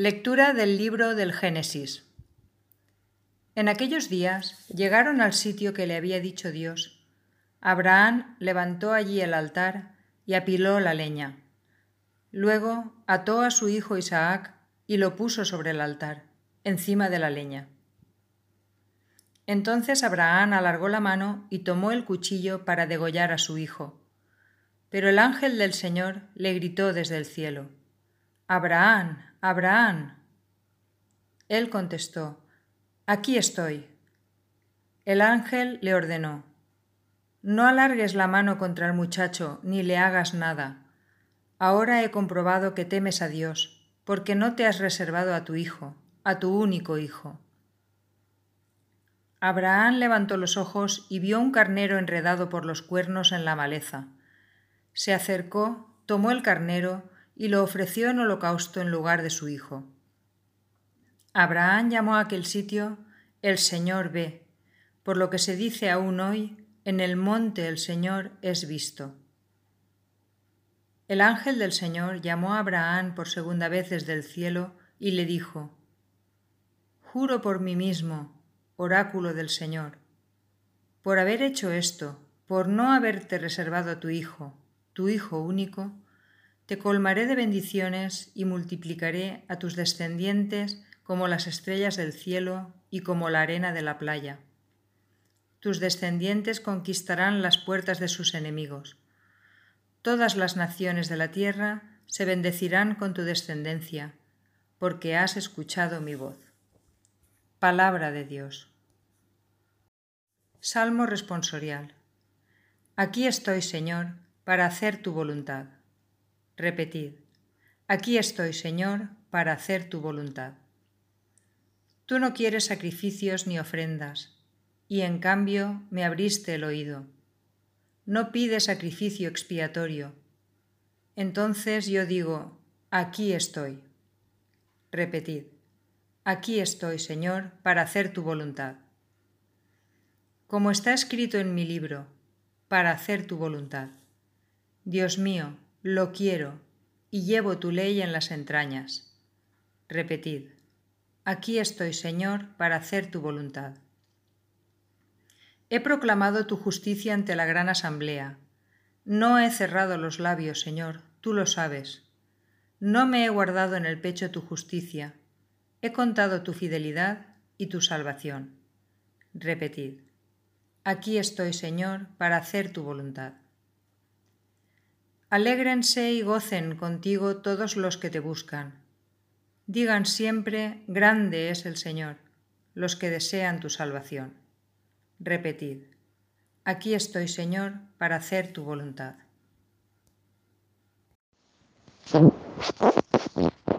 Lectura del libro del Génesis. En aquellos días llegaron al sitio que le había dicho Dios. Abraham levantó allí el altar y apiló la leña. Luego ató a su hijo Isaac y lo puso sobre el altar, encima de la leña. Entonces Abraham alargó la mano y tomó el cuchillo para degollar a su hijo. Pero el ángel del Señor le gritó desde el cielo, Abraham, Abraham. Él contestó, Aquí estoy. El ángel le ordenó, No alargues la mano contra el muchacho, ni le hagas nada. Ahora he comprobado que temes a Dios, porque no te has reservado a tu hijo, a tu único hijo. Abraham levantó los ojos y vio un carnero enredado por los cuernos en la maleza. Se acercó, tomó el carnero y lo ofreció en holocausto en lugar de su hijo. Abraham llamó a aquel sitio El Señor ve, por lo que se dice aún hoy, en el monte el Señor es visto. El ángel del Señor llamó a Abraham por segunda vez desde el cielo y le dijo, Juro por mí mismo, oráculo del Señor, por haber hecho esto, por no haberte reservado a tu hijo, tu hijo único, te colmaré de bendiciones y multiplicaré a tus descendientes como las estrellas del cielo y como la arena de la playa. Tus descendientes conquistarán las puertas de sus enemigos. Todas las naciones de la tierra se bendecirán con tu descendencia, porque has escuchado mi voz. Palabra de Dios. Salmo responsorial. Aquí estoy, Señor, para hacer tu voluntad. Repetid. Aquí estoy, Señor, para hacer tu voluntad. Tú no quieres sacrificios ni ofrendas, y en cambio me abriste el oído. No pides sacrificio expiatorio. Entonces yo digo, aquí estoy. Repetid, aquí estoy, Señor, para hacer tu voluntad. Como está escrito en mi libro, para hacer tu voluntad. Dios mío, lo quiero, y llevo tu ley en las entrañas. Repetid, Aquí estoy, Señor, para hacer tu voluntad. He proclamado tu justicia ante la gran asamblea. No he cerrado los labios, Señor, tú lo sabes. No me he guardado en el pecho tu justicia. He contado tu fidelidad y tu salvación. Repetid. Aquí estoy, Señor, para hacer tu voluntad. Alégrense y gocen contigo todos los que te buscan digan siempre, grande es el Señor, los que desean tu salvación. Repetid, aquí estoy, Señor, para hacer tu voluntad.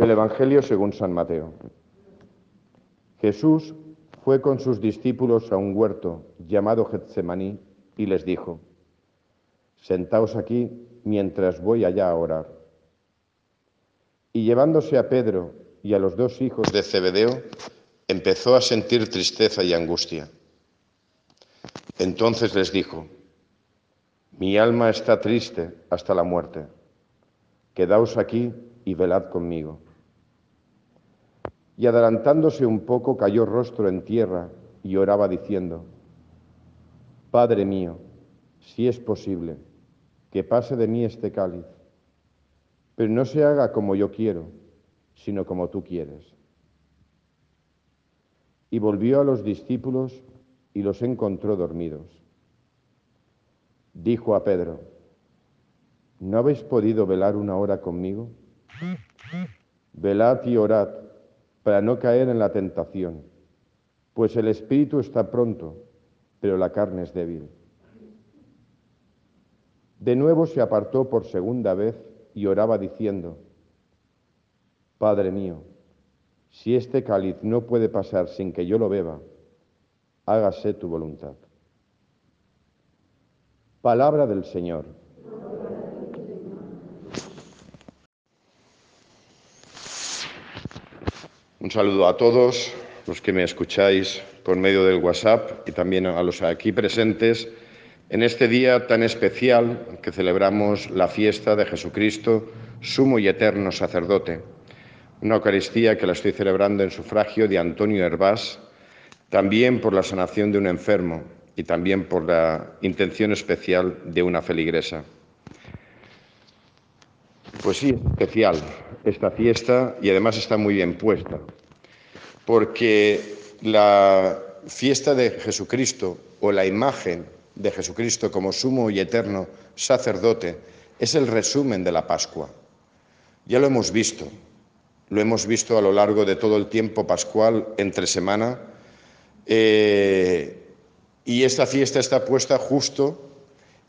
El Evangelio según San Mateo. Jesús fue con sus discípulos a un huerto llamado Getsemaní y les dijo, Sentaos aquí mientras voy allá a orar. Y llevándose a Pedro y a los dos hijos de Zebedeo, empezó a sentir tristeza y angustia. Entonces les dijo, mi alma está triste hasta la muerte, quedaos aquí y velad conmigo. Y adelantándose un poco, cayó rostro en tierra y oraba diciendo, Padre mío, si es posible, que pase de mí este cáliz, pero no se haga como yo quiero sino como tú quieres. Y volvió a los discípulos y los encontró dormidos. Dijo a Pedro, ¿no habéis podido velar una hora conmigo? Velad y orad para no caer en la tentación, pues el espíritu está pronto, pero la carne es débil. De nuevo se apartó por segunda vez y oraba diciendo, Padre mío, si este cáliz no puede pasar sin que yo lo beba, hágase tu voluntad. Palabra del Señor. Un saludo a todos los que me escucháis por medio del WhatsApp y también a los aquí presentes en este día tan especial que celebramos la fiesta de Jesucristo, sumo y eterno sacerdote una Eucaristía que la estoy celebrando en sufragio de Antonio Hervás, también por la sanación de un enfermo y también por la intención especial de una feligresa. Pues sí, es especial esta fiesta y además está muy bien puesta, porque la fiesta de Jesucristo o la imagen de Jesucristo como sumo y eterno sacerdote es el resumen de la Pascua. Ya lo hemos visto, lo hemos visto a lo largo de todo el tiempo pascual entre semana, eh, y esta fiesta está puesta justo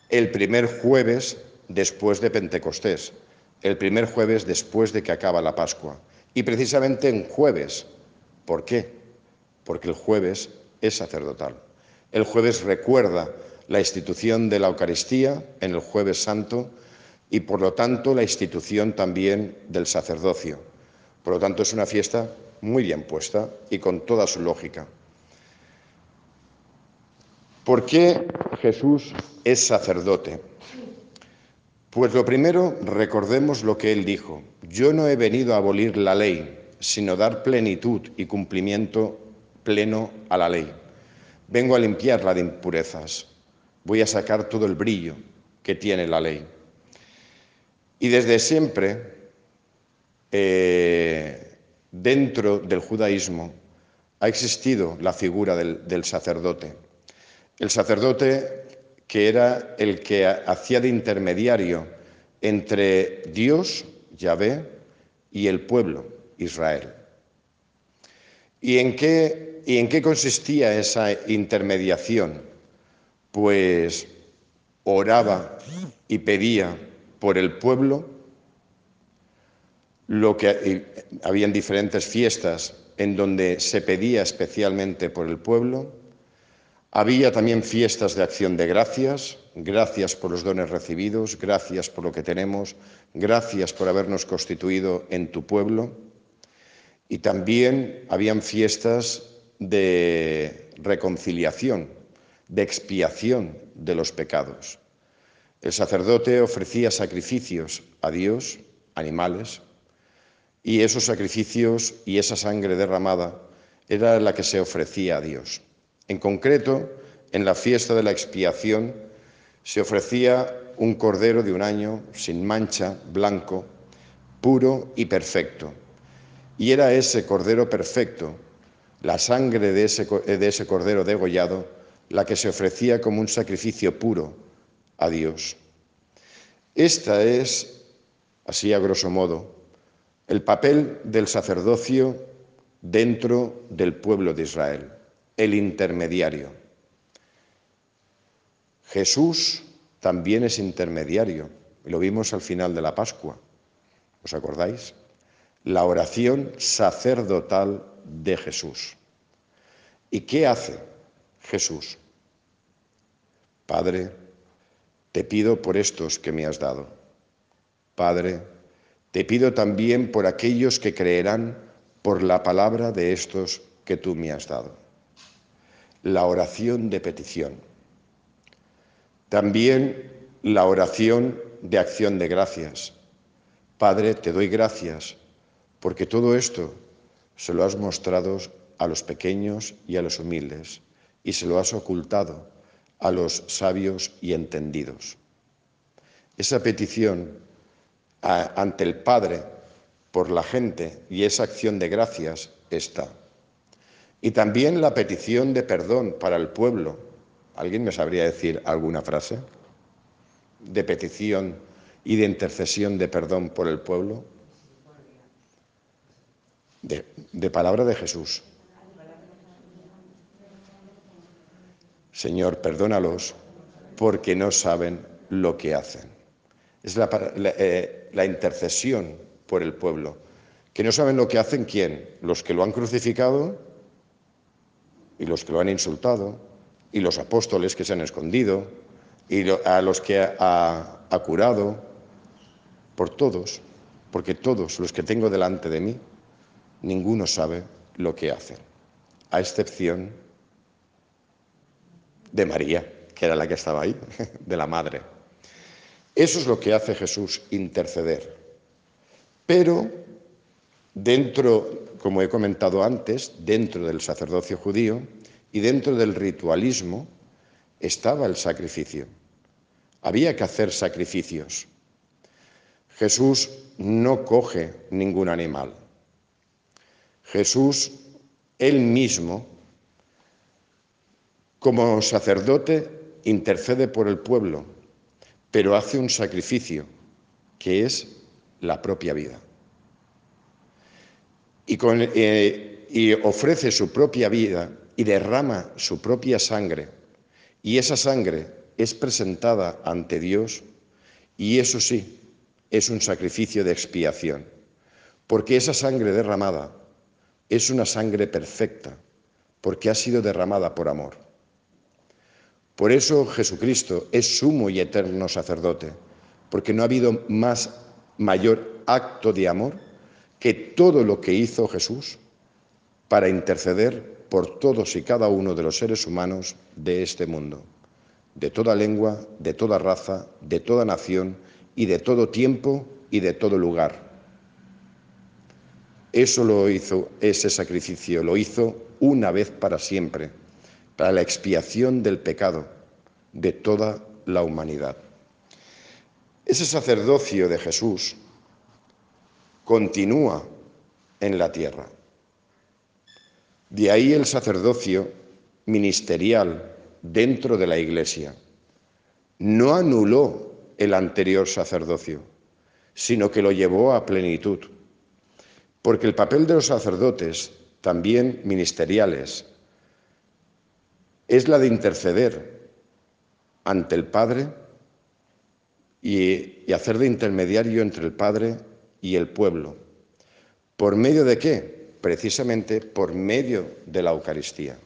el primer jueves después de Pentecostés, el primer jueves después de que acaba la Pascua. Y precisamente en jueves. ¿Por qué? Porque el jueves es sacerdotal. El jueves recuerda la institución de la Eucaristía en el jueves santo y por lo tanto la institución también del sacerdocio. Por lo tanto es una fiesta muy bien puesta y con toda su lógica. ¿Por qué Jesús es sacerdote? Pues lo primero, recordemos lo que él dijo. Yo no he venido a abolir la ley, sino dar plenitud y cumplimiento pleno a la ley. Vengo a limpiarla de impurezas. Voy a sacar todo el brillo que tiene la ley. Y desde siempre, eh, dentro del judaísmo, ha existido la figura del sacerdote. El sacerdote que era el que hacía de intermediario entre Dios, Yahvé, y el pueblo, Israel. ¿Y en qué, y en qué consistía esa intermediación? Pues oraba y pedía por el pueblo lo que habían diferentes fiestas en donde se pedía especialmente por el pueblo había también fiestas de acción de gracias, gracias por los dones recibidos, gracias por lo que tenemos, gracias por habernos constituido en tu pueblo. Y también habían fiestas de reconciliación, de expiación de los pecados. El sacerdote ofrecía sacrificios a Dios, animales, y esos sacrificios y esa sangre derramada era la que se ofrecía a Dios. En concreto, en la fiesta de la expiación se ofrecía un cordero de un año sin mancha, blanco, puro y perfecto. Y era ese cordero perfecto, la sangre de ese, de ese cordero degollado, la que se ofrecía como un sacrificio puro a Dios. Esta es, así a grosso modo, el papel del sacerdocio dentro del pueblo de Israel el intermediario. Jesús también es intermediario, lo vimos al final de la Pascua, ¿os acordáis? La oración sacerdotal de Jesús. ¿Y qué hace Jesús? Padre, te pido por estos que me has dado. Padre, te pido también por aquellos que creerán por la palabra de estos que tú me has dado la oración de petición. También la oración de acción de gracias. Padre, te doy gracias porque todo esto se lo has mostrado a los pequeños y a los humildes y se lo has ocultado a los sabios y entendidos. Esa petición ante el Padre por la gente y esa acción de gracias está. Y también la petición de perdón para el pueblo. ¿Alguien me sabría decir alguna frase de petición y de intercesión de perdón por el pueblo? De, palabra de Jesús. Señor, perdónalos porque no saben lo que hacen. Es la, eh, la intercesión por el pueblo. Que no saben lo que hacen quién? Los que lo han crucificado y los que lo han insultado, y los apóstoles que se han escondido, y a los que ha, ha curado, por todos, porque todos los que tengo delante de mí, ninguno sabe lo que hacen, a excepción de María, que era la que estaba ahí, de la madre. Eso es lo que hace Jesús, interceder. Pero Dentro, como he comentado antes, dentro del sacerdocio judío y dentro del ritualismo estaba el sacrificio. Había que hacer sacrificios. Jesús no coge ningún animal. Jesús, él mismo, como sacerdote, intercede por el pueblo, pero hace un sacrificio, que es la propia vida. Y, eh, y ofrece su propia vida y derrama su propia sangre. Y esa sangre es presentada ante Dios y eso sí, es un sacrificio de expiación, porque esa sangre derramada es una sangre perfecta, porque ha sido derramada por amor. Por eso Jesucristo es sumo y eterno sacerdote, porque no ha habido más mayor acto de amor que todo lo que hizo Jesús para interceder por todos y cada uno de los seres humanos de este mundo, de toda lengua, de toda raza, de toda nación y de todo tiempo y de todo lugar. Eso lo hizo, ese sacrificio lo hizo una vez para siempre, para la expiación del pecado de toda la humanidad. Ese sacerdocio de Jesús continúa en la tierra. De ahí el sacerdocio ministerial dentro de la Iglesia. No anuló el anterior sacerdocio, sino que lo llevó a plenitud. Porque el papel de los sacerdotes, también ministeriales, es la de interceder ante el Padre y, hacer de intermediario entre el Padre y el pueblo. ¿Por medio de qué? Precisamente por medio de la Eucaristía,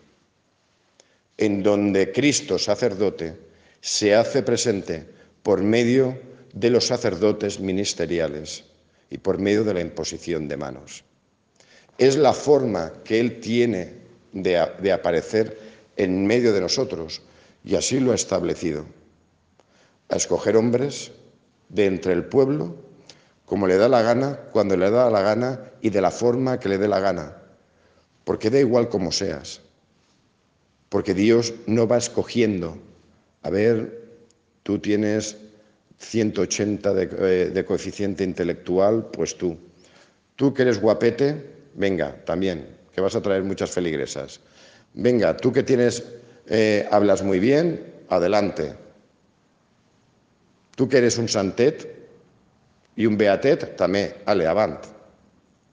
en donde Cristo sacerdote se hace presente por medio de los sacerdotes ministeriales y por medio de la imposición de manos. Es la forma que Él tiene de, aparecer en medio de nosotros y así lo ha establecido. A escoger hombres de entre el pueblo como le da la gana, cuando le da la gana y de la forma que le dé la gana. Porque da igual como seas. Porque Dios no va escogiendo. A ver, tú tienes 180 de, de coeficiente intelectual, pues tú. Tú que eres guapete, venga, también, que vas a traer muchas feligresas. Venga, tú que tienes, eh, hablas muy bien, adelante. Tú que eres un santet, y un beatet también, ale, avant.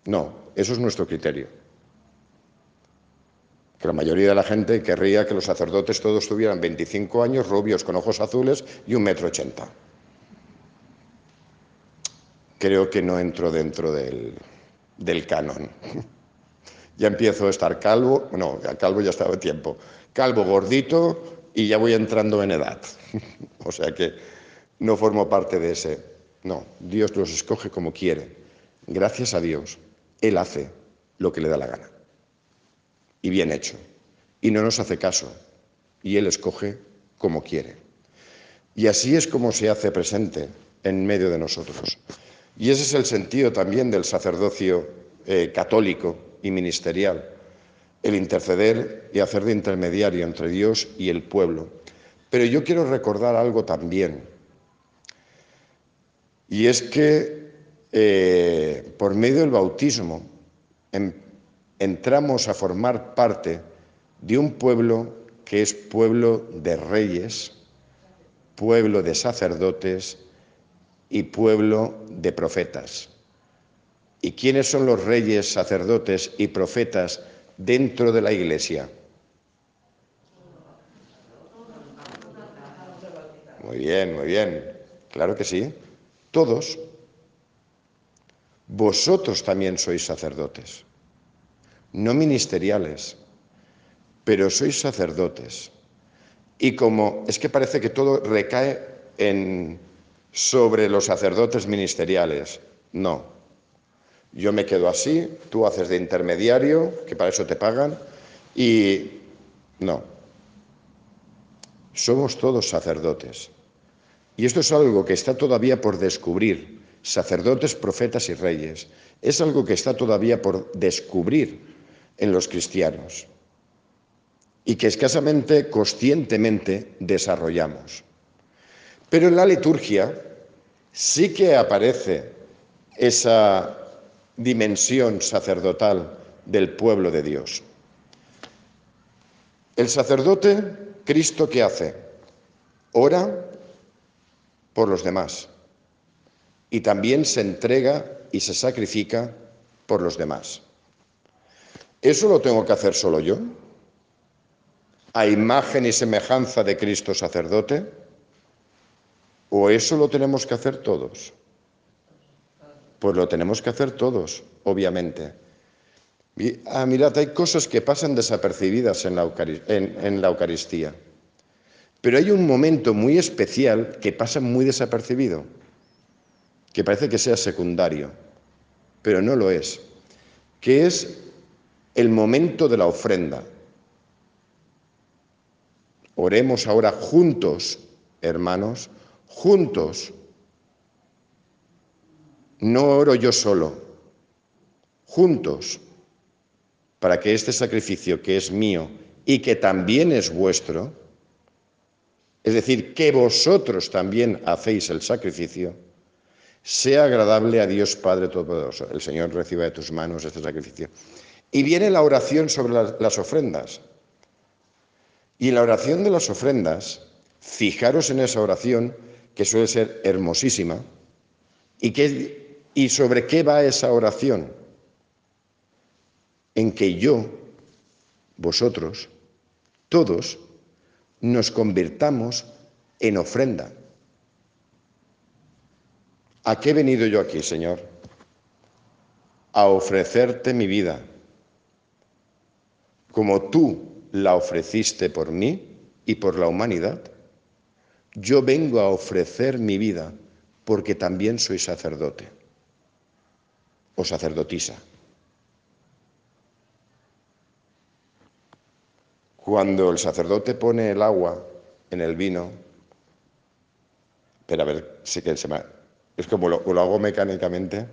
No, eso es nuestro criterio. Que la mayoría de la gente querría que los sacerdotes todos tuvieran 25 años, rubios con ojos azules y un metro ochenta. Creo que no entro dentro del, del canon. ya empiezo a estar calvo, no, calvo ya estaba tiempo, calvo gordito y ya voy entrando en edad. o sea que no formo parte de ese. No, Dios los escoge como quiere. Gracias a Dios, Él hace lo que le da la gana. Y bien hecho. Y no nos hace caso. Y Él escoge como quiere. Y así es como se hace presente en medio de nosotros. Y ese es el sentido también del sacerdocio eh, católico y ministerial, el interceder y hacer de intermediario entre Dios y el pueblo. Pero yo quiero recordar algo también y es que eh, por medio del bautismo entramos a formar parte de un pueblo que es pueblo de reyes, pueblo de sacerdotes y pueblo de profetas. ¿Y quiénes son los reyes, sacerdotes y profetas dentro de la iglesia? Muy bien, muy bien. Claro que sí todos, vosotros también sois sacerdotes, no ministeriales, pero sois sacerdotes. Y como es que parece que todo recae en, sobre los sacerdotes ministeriales, no. Yo me quedo así, tú haces de intermediario, que para eso te pagan, y no. Somos todos sacerdotes. Y esto es algo que está todavía por descubrir, sacerdotes, profetas y reyes. Es algo que está todavía por descubrir en los cristianos y que escasamente conscientemente desarrollamos. Pero en la liturgia sí que aparece esa dimensión sacerdotal del pueblo de Dios. El sacerdote, Cristo, ¿qué hace? Ora por los demás y también se entrega y se sacrifica por los demás. ¿Eso lo tengo que hacer solo yo? ¿A imagen y semejanza de Cristo sacerdote? ¿O eso lo tenemos que hacer todos? Pues lo tenemos que hacer todos, obviamente. Ah, mirad, hay cosas que pasan desapercibidas en la, en la Eucaristía, pero hay un momento muy especial que pasa muy desapercibido, que parece que sea secundario, pero no lo es, que es el momento de la ofrenda. Oremos ahora juntos, hermanos, juntos. No oro yo solo, juntos, para que este sacrificio que es mío y que también es vuestro, es decir, que vosotros también hacéis el sacrificio, sea agradable a Dios Padre Todopoderoso. El Señor reciba de tus manos este sacrificio. Y viene la oración sobre las, ofrendas. Y en la oración de las ofrendas, fijaros en esa oración, que suele ser hermosísima, y, y sobre qué va esa oración. En que yo, vosotros, todos, nos convirtamos en ofrenda. ¿A qué he venido yo aquí, Señor? A ofrecerte mi vida, como tú la ofreciste por mí y por la humanidad yo vengo a ofrecer mi vida porque también soy sacerdote o sacerdotisa. Cuando el sacerdote pone el agua en el vino, pero a ver, sí que se me, es como lo, lo hago mecánicamente,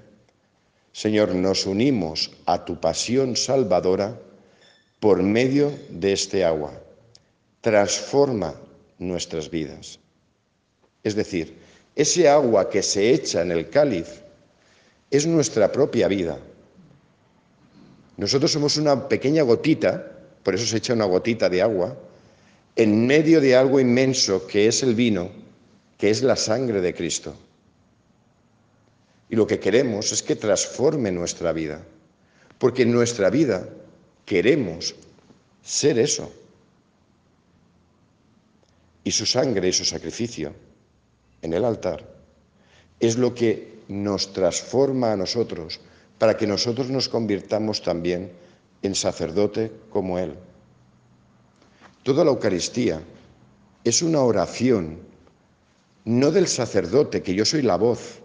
Señor, nos unimos a tu pasión salvadora por medio de este agua. Transforma nuestras vidas. Es decir, ese agua que se echa en el cáliz es nuestra propia vida. Nosotros somos una pequeña gotita, por eso se echa una gotita de agua, en medio de algo inmenso que es el vino, que es la sangre de Cristo. Y lo que queremos es que transforme nuestra vida, porque en nuestra vida queremos ser eso. Y su sangre y su sacrificio en el altar es lo que nos transforma a nosotros para que nosotros nos convirtamos también en sacerdote como Él. Toda la Eucaristía es una oración, no del sacerdote, que yo soy la voz.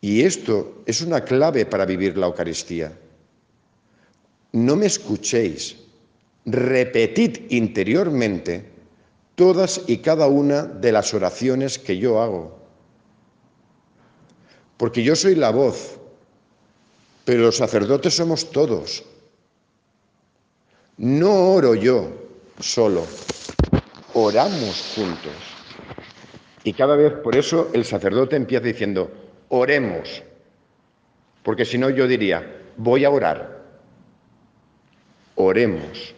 Y esto es una clave para vivir la Eucaristía. No me escuchéis, repetid interiormente todas y cada una de las oraciones que yo hago. Porque yo soy la voz, pero los sacerdotes somos todos. No oro yo solo, oramos juntos. Y cada vez, por eso el sacerdote empieza diciendo, oremos. Porque si no yo diría, voy a orar. Oremos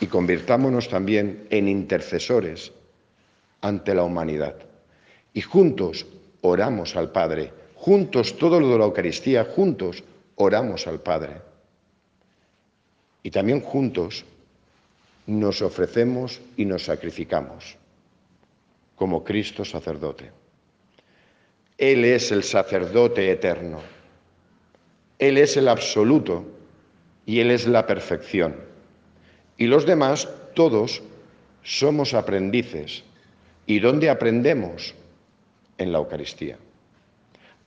y convirtámonos también en intercesores ante la humanidad. Y juntos oramos al Padre, juntos todo lo de la Eucaristía, juntos oramos al Padre. Y también juntos nos ofrecemos y nos sacrificamos como Cristo sacerdote. Él es el sacerdote eterno. Él es el absoluto y Él es la perfección. Y los demás, todos, somos aprendices. ¿Y dónde aprendemos? En la Eucaristía.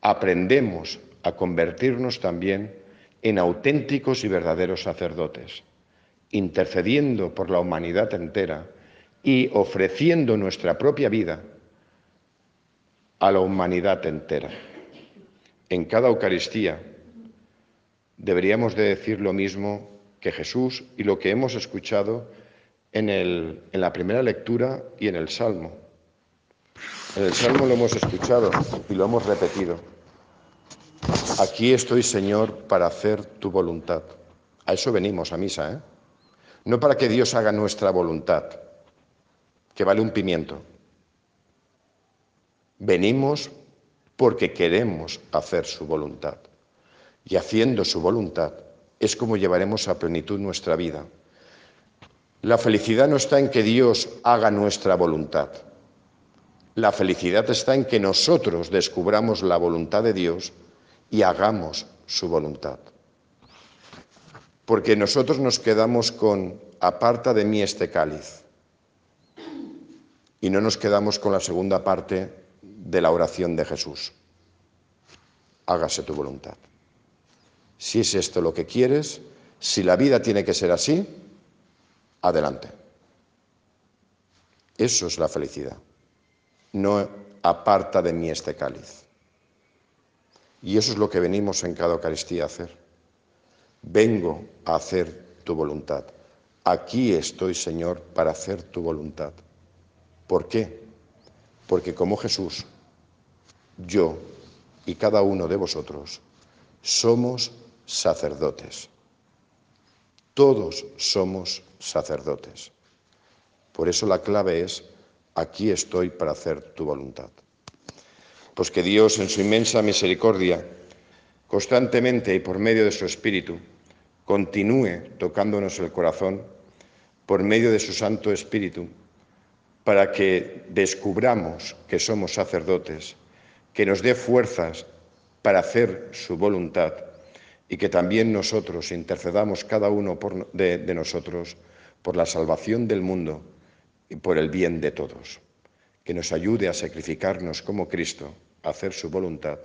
Aprendemos a convertirnos también en auténticos y verdaderos sacerdotes, intercediendo por la humanidad entera y ofreciendo nuestra propia vida a la humanidad entera. En cada Eucaristía deberíamos de decir lo mismo que Jesús y lo que hemos escuchado en, en la primera lectura y en el Salmo. En el Salmo lo hemos escuchado y lo hemos repetido. Aquí estoy, Señor, para hacer tu voluntad. A eso venimos a misa, ¿eh? No para que Dios haga nuestra voluntad, que vale un pimiento. Venimos porque queremos hacer su voluntad. Y haciendo su voluntad es como llevaremos a plenitud nuestra vida. La felicidad no está en que Dios haga nuestra voluntad. La felicidad está en que nosotros descubramos la voluntad de Dios y hagamos su voluntad. Porque nosotros nos quedamos con aparta de mí este cáliz y no nos quedamos con la segunda parte de la oración de Jesús. Hágase tu voluntad. Si es esto lo que quieres, si la vida tiene que ser así, adelante. Eso es la felicidad. No aparta de mí este cáliz. Y eso es lo que venimos en cada Eucaristía a hacer. Vengo a hacer tu voluntad. Aquí estoy, Señor, para hacer tu voluntad. ¿Por qué? Porque como Jesús, yo y cada uno de vosotros somos sacerdotes. Todos somos sacerdotes. Por eso la clave es, aquí estoy para hacer tu voluntad. Pues que Dios en su inmensa misericordia, constantemente y por medio de su Espíritu, continúe tocándonos el corazón por medio de su Santo Espíritu, para que descubramos que somos sacerdotes, que nos dé fuerzas para hacer su voluntad y que también nosotros intercedamos cada uno de, nosotros por la salvación del mundo por el bien de todos que nos ayude a sacrificarnos como Cristo, a hacer su voluntad,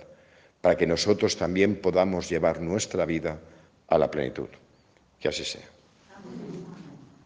para que nosotros también podamos llevar nuestra vida a la plenitud. Que así sea.